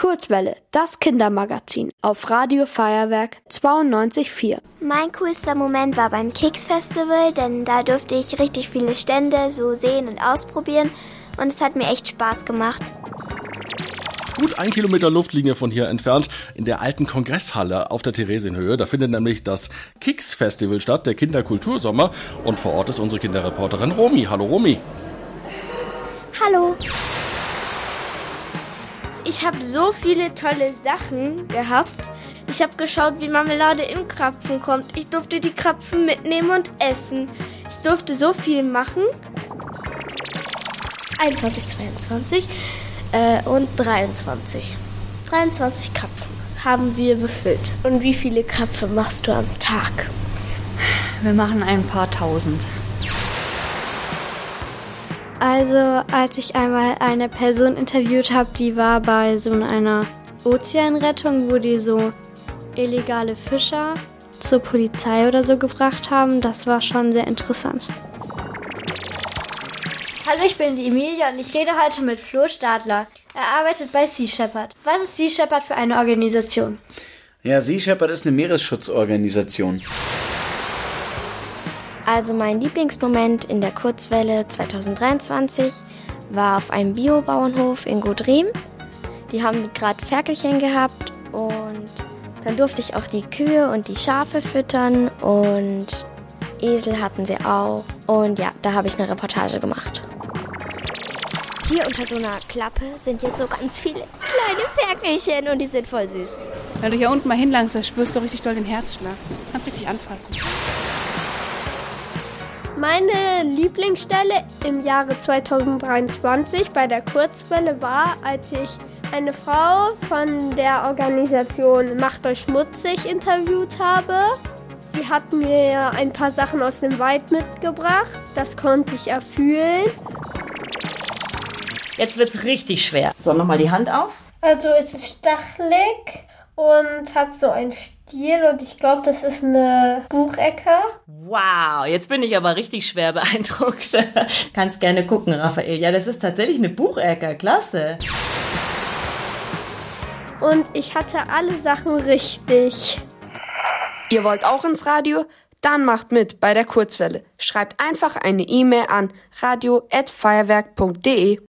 Kurzwelle, das Kindermagazin auf Radio Feuerwerk 92.4. Mein coolster Moment war beim Kicks Festival, denn da durfte ich richtig viele Stände so sehen und ausprobieren und es hat mir echt Spaß gemacht. Gut ein Kilometer Luftlinie von hier entfernt, in der alten Kongresshalle auf der Theresienhöhe. Da findet nämlich das Kicks Festival statt, der Kinderkultursommer. Und vor Ort ist unsere Kinderreporterin Romi. Hallo Romi. Hallo. Ich habe so viele tolle Sachen gehabt. Ich habe geschaut, wie Marmelade in Krapfen kommt. Ich durfte die Krapfen mitnehmen und essen. Ich durfte so viel machen. 21, 22 äh, und 23. 23 Krapfen haben wir befüllt. Und wie viele Krapfen machst du am Tag? Wir machen ein paar tausend. Also, als ich einmal eine Person interviewt habe, die war bei so einer Ozeanrettung, wo die so illegale Fischer zur Polizei oder so gebracht haben, das war schon sehr interessant. Hallo, ich bin die Emilia und ich rede heute mit Flo Stadler. Er arbeitet bei Sea Shepherd. Was ist Sea Shepherd für eine Organisation? Ja, Sea Shepherd ist eine Meeresschutzorganisation. Also mein Lieblingsmoment in der Kurzwelle 2023 war auf einem Biobauernhof in Godriem. Die haben gerade Ferkelchen gehabt und dann durfte ich auch die Kühe und die Schafe füttern und Esel hatten sie auch. Und ja, da habe ich eine Reportage gemacht. Hier unter so einer Klappe sind jetzt so ganz viele kleine Ferkelchen und die sind voll süß. Wenn du hier unten mal hinlangst, da spürst du richtig doll den Herzschlag. Kannst richtig anfassen. Meine Lieblingsstelle im Jahre 2023 bei der Kurzwelle war, als ich eine Frau von der Organisation Macht euch schmutzig interviewt habe. Sie hat mir ein paar Sachen aus dem Wald mitgebracht. Das konnte ich erfühlen. Jetzt wird's richtig schwer. So, nochmal die Hand auf. Also es ist stachelig und hat so einen Stiel und ich glaube, das ist eine Buchecke. Wow, jetzt bin ich aber richtig schwer beeindruckt. Kannst gerne gucken, Raphael. Ja, das ist tatsächlich eine Buchecke. Klasse. Und ich hatte alle Sachen richtig. Ihr wollt auch ins Radio? Dann macht mit bei der Kurzwelle. Schreibt einfach eine E-Mail an radio@feuerwerk.de.